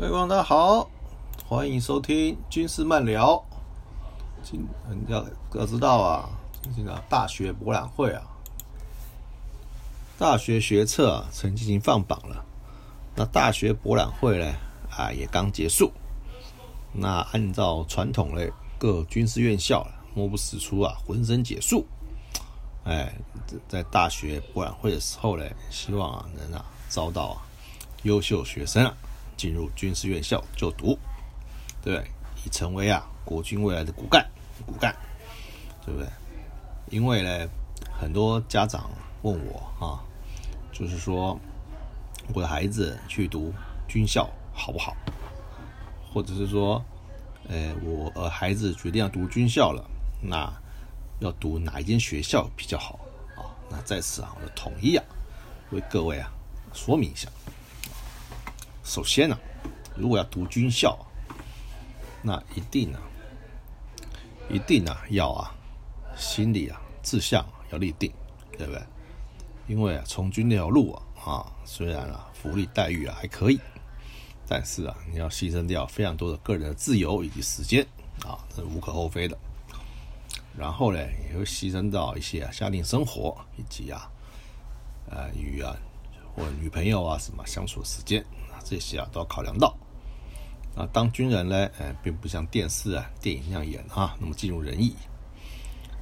各位观众大家好，欢迎收听军事漫聊。今要要知道啊，最近啊大学博览会啊，大学学测啊曾进行放榜了。那大学博览会呢啊也刚结束。那按照传统嘞，各军事院校莫不使出啊浑身解数。哎，在大学博览会的时候呢，希望啊能啊招到啊优秀学生啊。进入军事院校就读，对，已成为啊国军未来的骨干，骨干，对不对？因为呢，很多家长问我啊，就是说我的孩子去读军校好不好？或者是说，呃，我呃孩子决定要读军校了，那要读哪一间学校比较好啊？那在此啊，我统一啊为各位啊说明一下。首先呢，如果要读军校，那一定啊，一定啊要啊，心里啊志向要立定，对不对？因为啊，从军这条路啊啊，虽然啊福利待遇啊还可以，但是啊，你要牺牲掉非常多的个人的自由以及时间啊，这是无可厚非的。然后呢，也会牺牲到一些啊家庭生活以及啊，呃与啊或女朋友啊什么相处的时间。这些啊都要考量到啊。当军人呢，哎，并不像电视啊、电影那样演啊，那么尽如人意，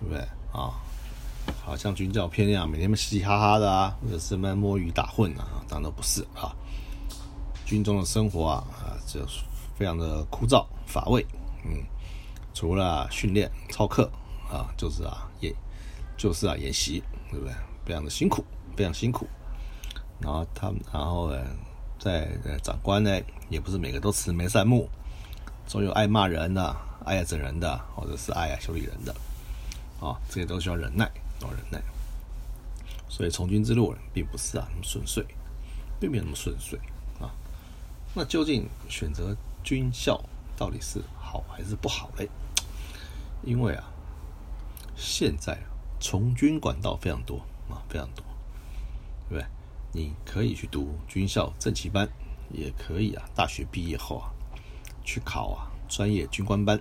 对不对啊？好像军教片那样，每天嘻嘻哈哈的啊，或者是么摸鱼打混啊，当然都不是啊。军中的生活啊，啊，就非常的枯燥乏味。嗯，除了训练操课啊，就是啊演，就是啊演习，对不对？非常的辛苦，非常辛苦。然后他们，然后呢？在长官呢，也不是每个都慈眉善目，总有爱骂人的、爱整人的，或者是爱修理人的，啊，这些都需要忍耐，要忍耐。所以从军之路并不是啊那么顺遂，并没有那么顺遂啊。那究竟选择军校到底是好还是不好嘞？因为啊，现在从军管道非常多啊，非常多，对不对？你可以去读军校正旗班，也可以啊。大学毕业后啊，去考啊专业军官班，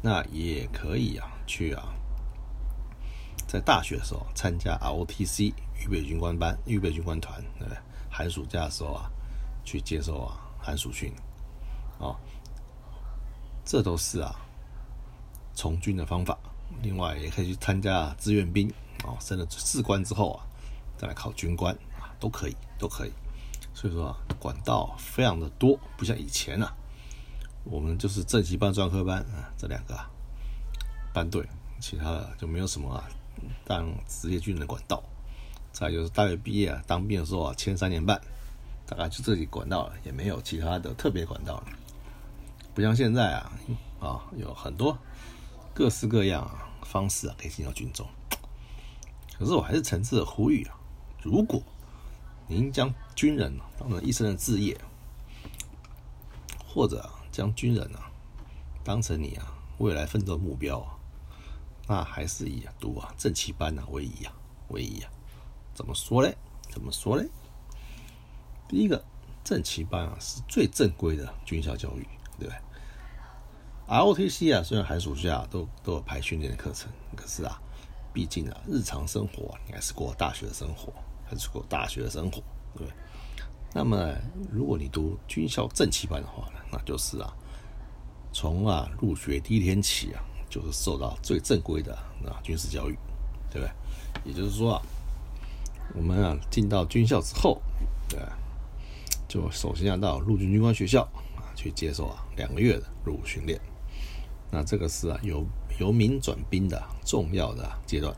那也可以啊去啊，在大学的时候参加 ROTC 预备军官班、预备军官团，对不对？寒暑假的时候啊，去接受啊寒暑训，啊，这都是啊从军的方法。另外也可以去参加志愿兵，啊，升了士官之后啊，再来考军官。都可以，都可以，所以说啊，管道非常的多，不像以前啊，我们就是正级班、专科班啊，这两个啊班队，其他的就没有什么啊当职业军人的管道。再就是大学毕业啊，当兵的时候啊，签三年半，大概就这里管道了，也没有其他的特别管道了。不像现在啊，啊有很多各式各样啊方式啊可以进到军中。可是我还是诚挚的呼吁啊，如果您将军人当成一生的志业，或者将军人啊当成你啊未来奋斗目标啊，那还是以读啊正旗班啊为宜啊为宜啊。怎么说嘞？怎么说嘞？第一个，正旗班啊是最正规的军校教育，对不对？ROTC 啊虽然寒暑假都都有排训练的课程，可是啊，毕竟啊日常生活你还是过大学的生活。还是过大学的生活，对不对？那么，如果你读军校正旗班的话呢，那就是啊，从啊入学第一天起啊，就是受到最正规的啊军事教育，对不对？也就是说啊，我们啊进到军校之后，对，就首先要到陆军军官学校啊去接受啊两个月的入伍训练。那这个是啊由由民转兵的重要的阶段。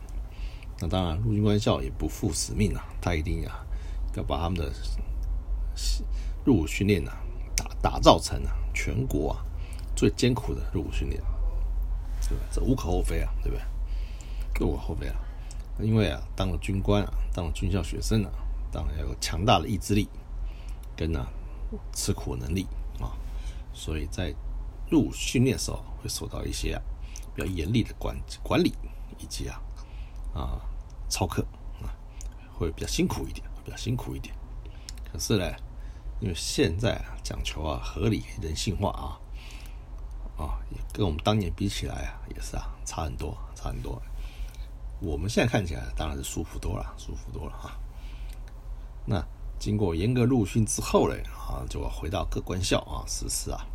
那当然，陆军官校也不负使命啊，他一定啊要把他们的入伍训练啊打打造成啊全国啊最艰苦的入伍训练，对吧？这无可厚非啊，对不对？无可厚非啊，因为啊当了军官啊，当了军校学生啊，当然要有强大的意志力跟啊吃苦能力啊，所以在入伍训练时候会受到一些比较严厉的管管理以及啊。啊，操课啊，会比较辛苦一点，比较辛苦一点。可是呢，因为现在啊讲求啊合理人性化啊啊，跟我们当年比起来啊也是啊差很多差很多。我们现在看起来当然是舒服多了，舒服多了啊。那经过严格入训之后呢啊，就要回到各官校啊实施啊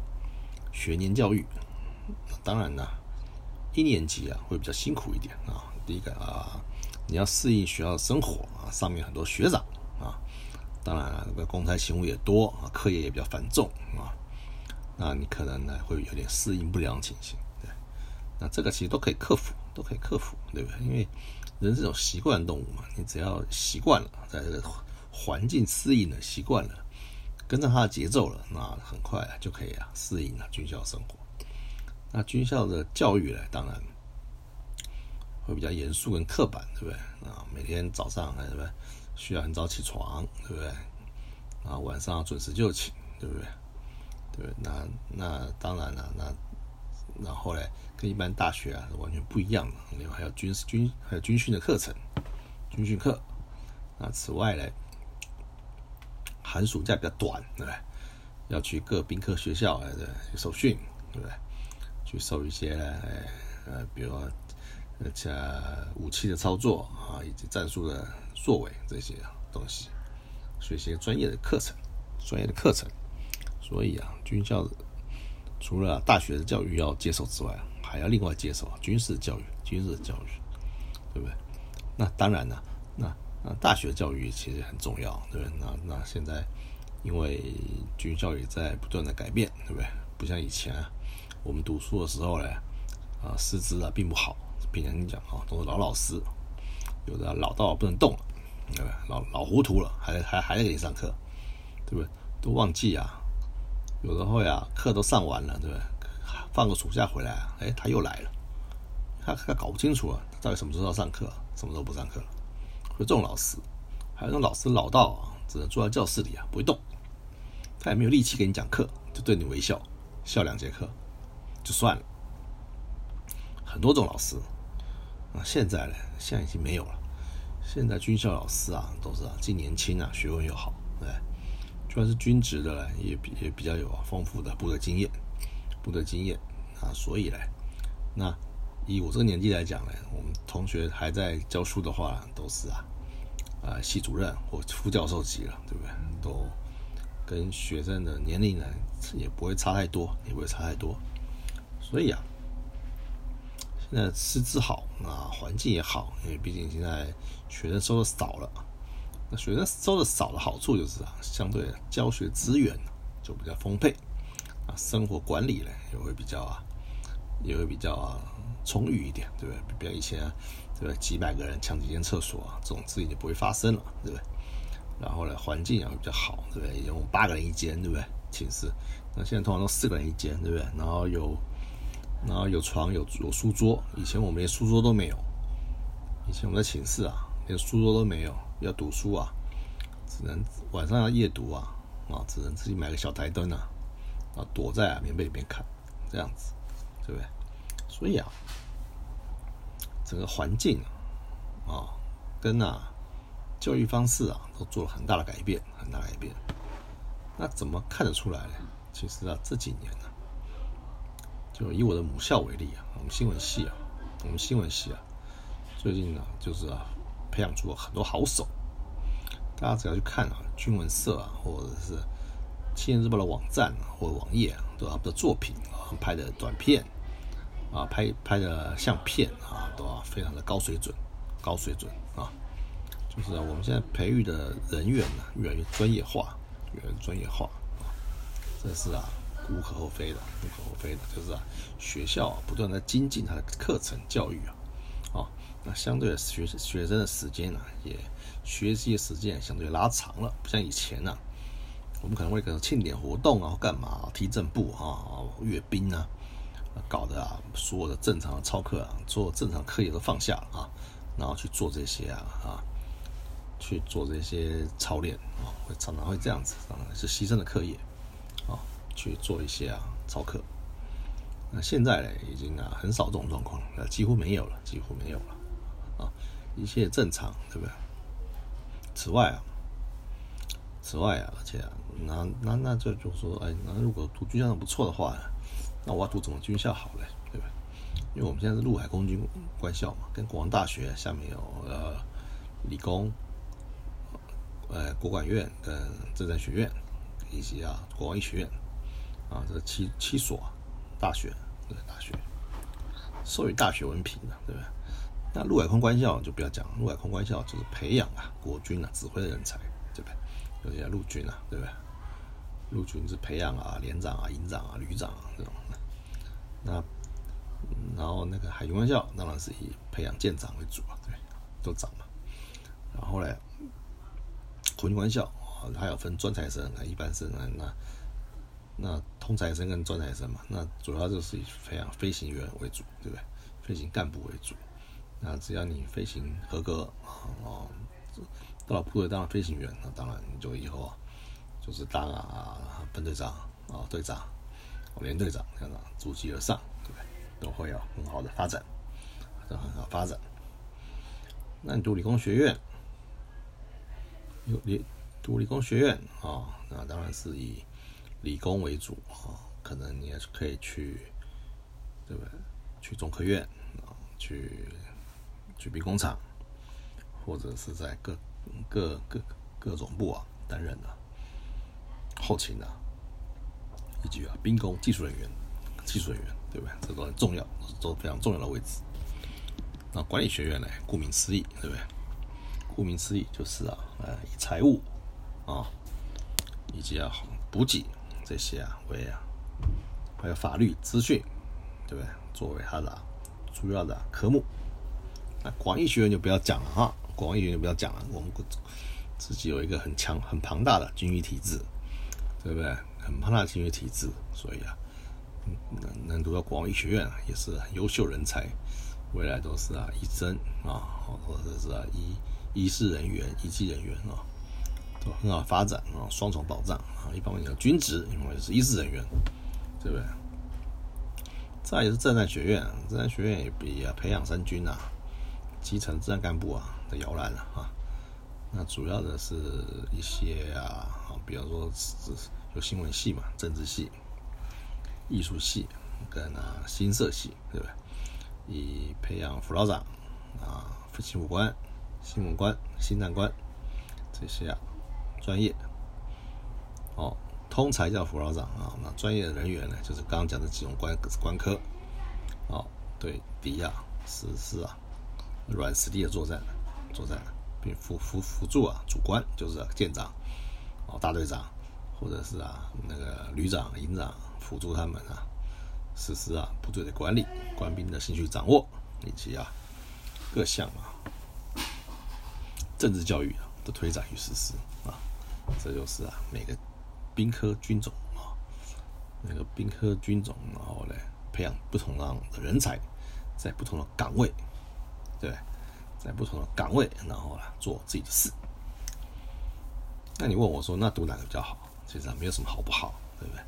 学年教育。当然呢，一年级啊会比较辛苦一点啊。第一个啊，你要适应学校生活啊，上面很多学长啊，当然了，这个公差勤务也多啊，课业也比较繁重啊，那你可能呢会有点适应不良情形。对，那这个其实都可以克服，都可以克服，对不对？因为人是种习惯动物嘛，你只要习惯了，在这个环境适应了，习惯了，跟着他的节奏了，那很快就可以啊适应了军校生活。那军校的教育呢，当然会比较严肃跟刻板，对不对？啊，每天早上对不对？需要很早起床，对不对？啊，晚上准时就寝，对不对？对，那那当然了，那然后呢，跟一般大学啊是完全不一样的。另外还有军事军还有军训的课程，军训课。那此外呢，寒暑假比较短，对不对？要去各兵科学校来的受训，对不对？去受一些呃，比如而且武器的操作啊，以及战术的作为这些东西，学一些专业的课程，专业的课程。所以啊，军校除了大学的教育要接受之外，还要另外接受军事教育，军事教育，对不对？那当然了，那那大学教育其实很重要，对不对？那那现在因为军校也在不断的改变，对不对？不像以前。我们读书的时候呢，啊，师资啊并不好，平常讲啊，都是老老师，有的老到不能动了，对不对？老老糊涂了，还还还在给你上课，对不对？都忘记啊，有时候呀，课都上完了，对不对？放个暑假回来，哎，他又来了，他他搞不清楚啊，到底什么时候要上课，什么时候不上课了。会这种老师，还有那种老师老到啊，只能坐在教室里啊，不会动，他也没有力气给你讲课，就对你微笑，笑两节课。就算了，很多种老师啊，现在呢，现在已经没有了。现在军校老师啊，都是啊，既年轻啊，学问又好，对，就算是军职的呢，也也比较有丰富的部队经验，部队经验啊，所以呢，那以我这个年纪来讲呢，我们同学还在教书的话，都是啊，啊，系主任或副教授级了，对不对？都跟学生的年龄呢，也不会差太多，也不会差太多。所以啊，那师资好啊，环境也好，因为毕竟现在学生收的少了。那学生收的少的好处就是啊，相对教学资源就比较丰沛啊，生活管理呢也会比较啊，也会比较啊充裕一点，对不对？比如以前对吧？几百个人抢几间厕所啊，这种事情就不会发生了，对不对？然后呢，环境也会比较好，对不对？有八个人一间，对不对？寝室，那现在通常都四个人一间，对不对？然后有。然后有床有有书桌，以前我们连书桌都没有。以前我们在寝室啊，连书桌都没有，要读书啊，只能晚上要夜读啊，啊，只能自己买个小台灯啊，啊，躲在棉被里面看，这样子，对不对？所以啊，整个环境啊，跟啊教育方式啊，都做了很大的改变，很大改变。那怎么看得出来呢？其实啊，这几年呢。就以我的母校为例啊，我们新闻系啊，我们新闻系啊，最近呢，就是啊，培养出了很多好手。大家只要去看啊，军文社啊，或者是《青年日报》的网站啊或者网页啊，都他们的作品啊，拍的短片啊，拍拍的相片啊，都啊非常的高水准，高水准啊。就是啊我们现在培育的人员呢，越来越专业化，越来越专业化啊，这是啊。无可厚非的，无可厚非的，就是啊，学校啊不断在精进它的课程教育啊，哦，那相对的学学生的时间呢，也学习的时间相对拉长了，不像以前呢，我们可能会搞庆典活动啊，干嘛提正步啊，阅兵啊，搞得啊，所有的正常的操课啊，做正常课业都放下了啊，然后去做这些啊啊，去做这些操练啊，会常常会这样子，啊，是牺牲了课业。去做一些啊操课，那现在呢已经啊很少这种状况了，几乎没有了，几乎没有了啊，一切正常，对不对？此外啊，此外啊，而且啊，那那那这就说，哎，那如果读军校不错的话，那我要读什么军校好嘞？对吧？因为我们现在是陆海空军官校嘛，跟国防大学下面有呃理工，呃国管院跟政战学院，以及啊国防医学院，啊这七七所大学，对大学，授予大学文凭的，对不对？那陆海空官校就不要讲，陆海空官校就是培养啊国军啊指挥的人才，对不对？有些陆军啊，对不对？陆军是培养啊连长啊营长啊旅长啊这种，那。然后那个海军官校当然是以培养舰长为主啊，对，都长嘛。然后呢，空军官校啊，还有分专才生啊、一般生啊，那那通才生跟专才生嘛，那主要就是以培养飞行员为主，对不对？飞行干部为主。那只要你飞行合格啊，到了部队当了飞行员，那当然你就以后，就是当啊分队长啊、队长、连队长这样逐级而上，对不对？都会有很好的发展，都很好发展。那你读理工学院，有理读理工学院啊，那当然是以理工为主啊。可能你也是可以去，对不对？去中科院啊，去去兵工厂，或者是在各各各各种部啊担任的后勤的，以及啊兵工技术人员、技术人员。对不对？这都很重要，都非常重要的位置。那管理学院呢？顾名思义，对不对？顾名思义就是啊，呃，以财务啊，以及啊补给这些啊为啊，还有法律资讯，对不对？作为它的主要的科目。那广义学院就不要讲了哈，广义学院就不要讲了。我们自己有一个很强、很庞大的军医体制，对不对？很庞大的军医体制，所以啊。能能读到广医学院啊，也是很优秀人才，未来都是啊医生啊，或者是啊医医师人员、医技人员啊，很好发展啊，双重保障啊。一方面有军职，一方面是医师人员，对不对？再也是政战学院，政战学院也比啊培养三军啊，基层政战干部啊的摇篮了啊。那主要的是一些啊，比方说是有新闻系嘛，政治系。艺术系跟啊新社系，对不对？以培养辅导长啊、新闻官、新闻官、新战官这些啊专业。哦，通才叫辅导长啊，那专业人员呢，就是刚刚讲的几种官官科。哦，对敌啊实施啊软实力的作战，作战并辅辅辅助啊主官，就是舰长哦大队长，或者是啊那个旅长、营长。辅助他们啊，实施啊部队的管理、官兵的兴趣掌握，以及啊各项啊政治教育的推展与实施啊，这就是啊每个兵科军种啊，每个兵科军种，然后呢培养不同样的人才，在不同的岗位，对，在不同的岗位，然后呢做自己的事。那你问我说，那读哪个比较好？其实啊没有什么好不好，对不对？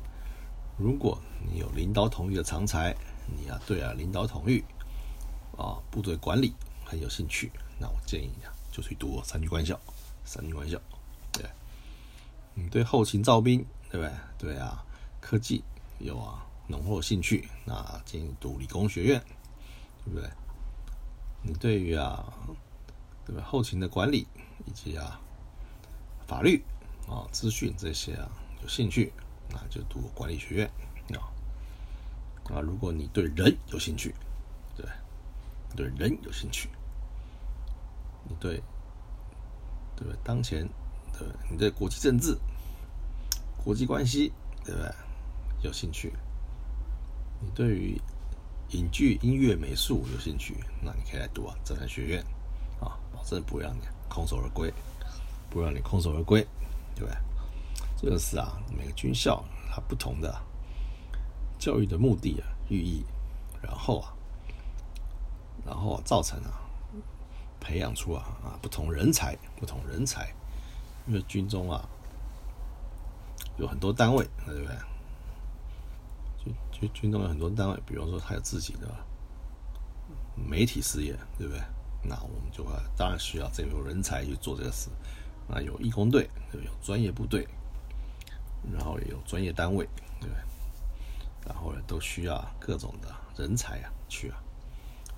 如果你有领导统御的长才，你啊对啊领导统御啊部队管理很有兴趣，那我建议你啊就去读三军官校。三军官校，你对后勤造兵，对不对？对啊，科技有啊浓厚兴趣，那进读理工学院，对不对？你对于啊对吧后勤的管理以及啊法律啊资讯这些啊有兴趣。那就读管理学院啊啊！如果你对人有兴趣，对，对人有兴趣，你对对当前对你对国际政治、国际关系，对不对？有兴趣，你对于影剧、音乐、美术有兴趣，那你可以来读啊，政战学院啊，保证不让你空手而归，不让你空手而归，对不对？这个是啊，每个军校它不同的教育的目的啊、寓意，然后啊，然后造成啊，培养出啊啊不同人才，不同人才，因为军中啊有很多单位，对不对？军军军中有很多单位，比方说他有自己的媒体事业，对不对？那我们就会当然需要这种人才去做这个事。那有义工队，有专业部队。然后也有专业单位，对不对？然后呢，都需要各种的人才啊去啊，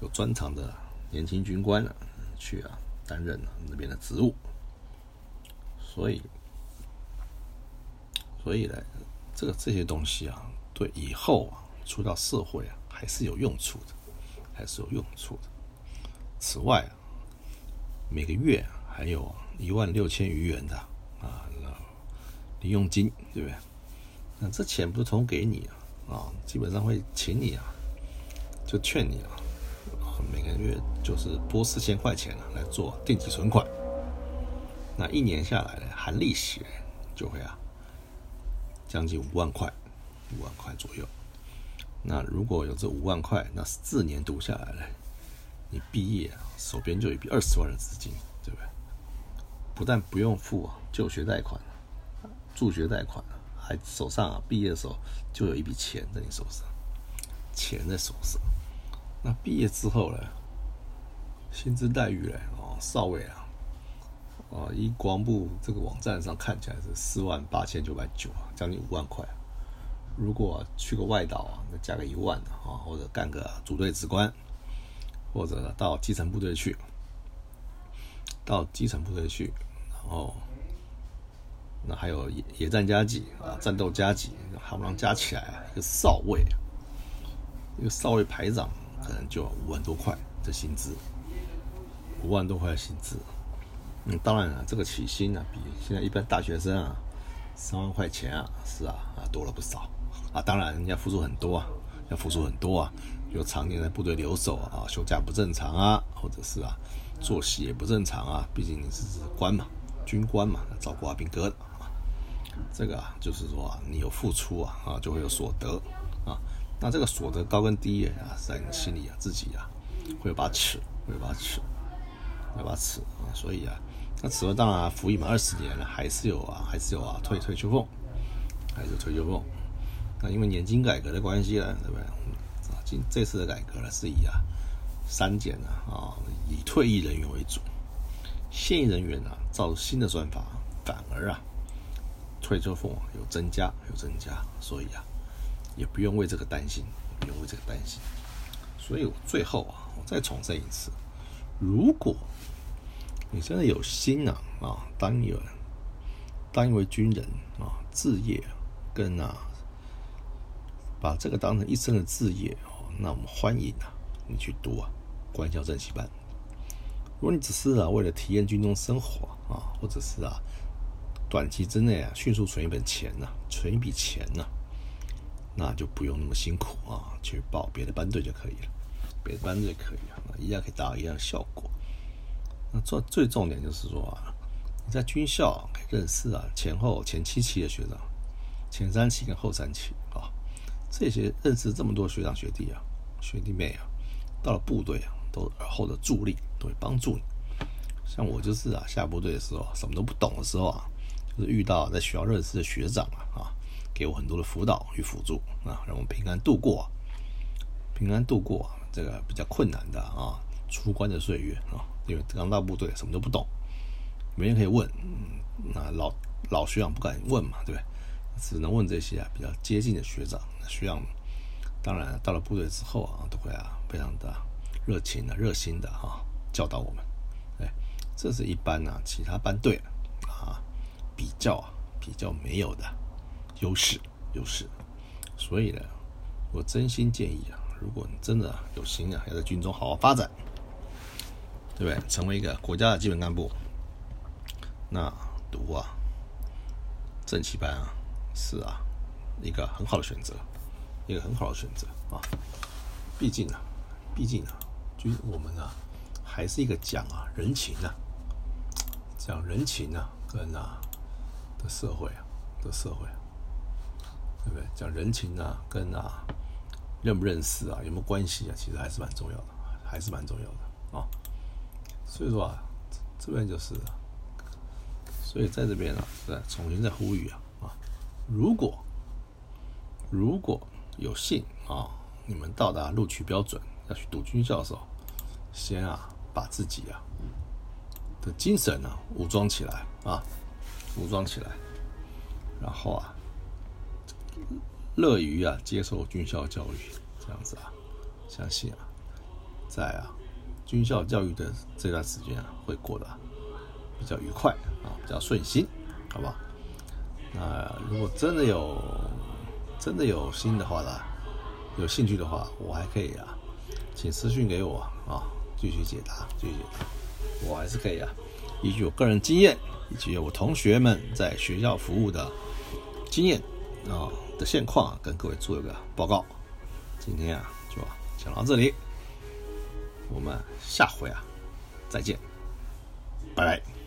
有专长的年轻军官啊去啊担任那边的职务，所以，所以呢，这个这些东西啊，对以后啊出到社会啊还是有用处的，还是有用处的。此外啊，每个月还有一万六千余元的啊那零用金，对不对？那这钱不是从给你啊？啊，基本上会请你啊，就劝你啊，每个月就是拨四千块钱啊来做定期存款。那一年下来呢，含利息就会啊，将近五万块，五万块左右。那如果有这五万块，那四年读下来呢，你毕业啊，手边就有一笔二十万的资金，对不对？不但不用付啊就学贷款、助学贷款。还手上啊，毕业的时候就有一笔钱在你手上，钱在手上。那毕业之后呢，薪资待遇呢？哦，少尉啊，啊，以国防部这个网站上看起来是四万八千九百九啊，将近五万块。如果去个外岛啊，那加个一万啊，或者干个组队职官，或者到基层部队去，到基层部队去，然后。那还有野野战加级啊，战斗加级，夯不啷加起来啊，一个少尉，一个少尉排长可能就五万多块的薪资，五万多块的薪资。嗯，当然了，这个起薪啊，比现在一般大学生啊三万块钱啊，是啊啊多了不少啊。当然，人家付出很多啊，要付出很多啊，有常年在部队留守啊，休假不正常啊，或者是啊作息也不正常啊，毕竟你是官嘛，军官嘛，照顾阿兵哥的啊。这个啊，就是说啊，你有付出啊，啊，就会有所得啊。那这个所得高跟低啊，在你心里啊，自己啊，会有把尺，会有把尺，那把尺啊。所以啊，那此外当然服役满二十年了，还是有啊，还是有啊，退退休俸，还是退休俸。那因为年金改革的关系呢，对不对？啊，今这次的改革呢，是以啊删减啊啊，以退役人员为主，现役人员呢，照新的算法，反而啊。退休俸有增加，有增加，所以啊，也不用为这个担心，不用为这个担心。所以我最后啊，我再重申一次：如果你真的有心啊啊，当一个当一位军人啊，置业跟啊，把这个当成一生的置业哦，那我们欢迎啊，你去读啊官校正习班。如果你只是啊为了体验军中生活啊，或者是啊。短期之内啊，迅速存一本钱呐，存一笔钱呐，那就不用那么辛苦啊，去报别的班队就可以了，别的班队可以啊，一样可以达到一样的效果。那最最重点就是说啊，你在军校认识啊前后前七期的学长，前三期跟后三期啊，这些认识这么多学长学弟啊、学弟妹啊，到了部队啊，都耳后的助力都会帮助你。像我就是啊，下部队的时候什么都不懂的时候啊。就是遇到在学校认识的学长啊，啊，给我很多的辅导与辅助啊，让我平安度过，平安度过这个比较困难的啊出关的岁月啊。因为刚到部队，什么都不懂，没人可以问，那老老学长不敢问嘛，对不对？只能问这些啊比较接近的学长。学长当然到了部队之后啊，都会啊非常的热情的、热心的啊教导我们。哎，这是一般呢其他班队啊。比较，比较没有的优势，优势。所以呢，我真心建议啊，如果你真的有心啊，要在军中好好发展，对不对？成为一个国家的基本干部，那读啊正旗班啊，是啊一个很好的选择，一个很好的选择啊。毕竟啊，毕竟啊，就我们啊，还是一个讲啊人情啊，讲人情啊，跟啊。的社会啊，的社会，对不对？讲人情啊，跟啊认不认识啊，有没有关系啊？其实还是蛮重要的，还是蛮重要的啊。所以说啊，这边就是，所以在这边啊，再重新再呼吁啊啊，如果如果有幸啊，你们到达录取标准要去读军校的时候，先啊把自己啊的精神啊武装起来啊。武装起来，然后啊，乐于啊接受军校教育，这样子啊，相信啊，在啊军校教育的这段时间啊，会过得比较愉快啊，比较顺心，好吧？那如果真的有真的有心的话呢，有兴趣的话，我还可以啊，请私信给我啊，继续解答，继续解答，我还是可以啊，依据我个人经验以及我同学们在学校服务的经验啊。的现况跟各位做一个报告。今天啊，就讲到这里，我们下回啊再见，拜拜。